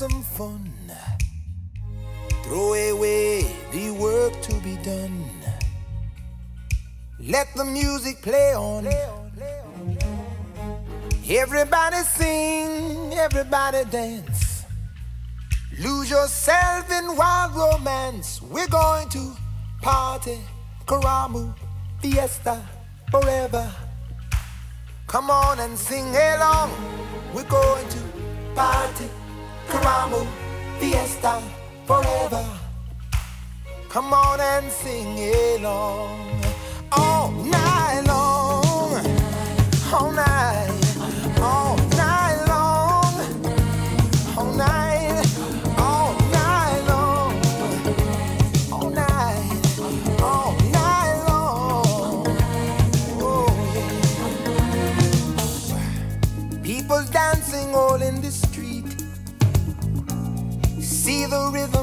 Some fun. Throw away the work to be done. Let the music play on. Everybody sing, everybody dance. Lose yourself in wild romance. We're going to party, Karamu, fiesta, forever. Come on and sing along. We're going to party. Karamu, fiesta, forever. Come on and sing along all night long, all night,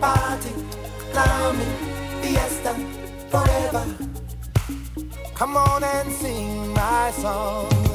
party, Karamu, fiesta, forever. Come on and sing my song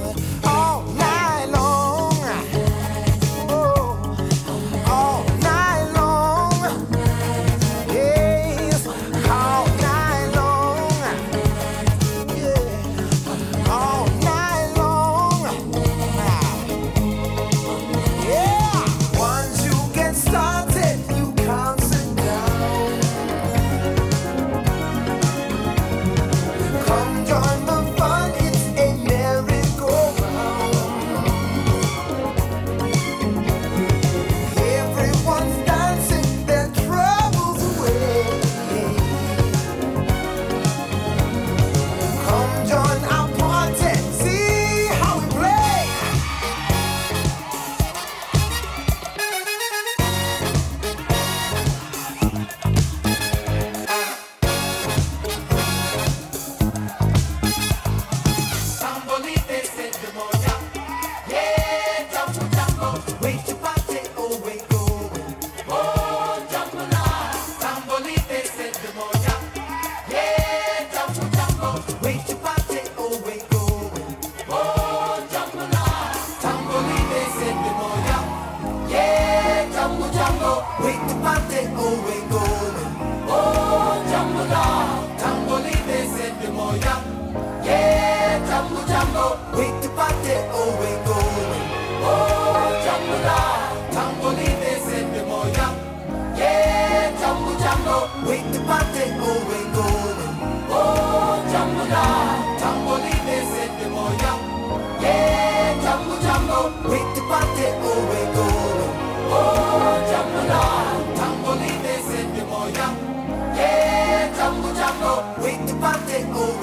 Oh. over.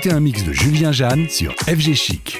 Écoutez un mix de Julien Jeanne sur FG Chic.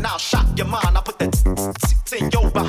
and I'll shock your mind. I put that in your body.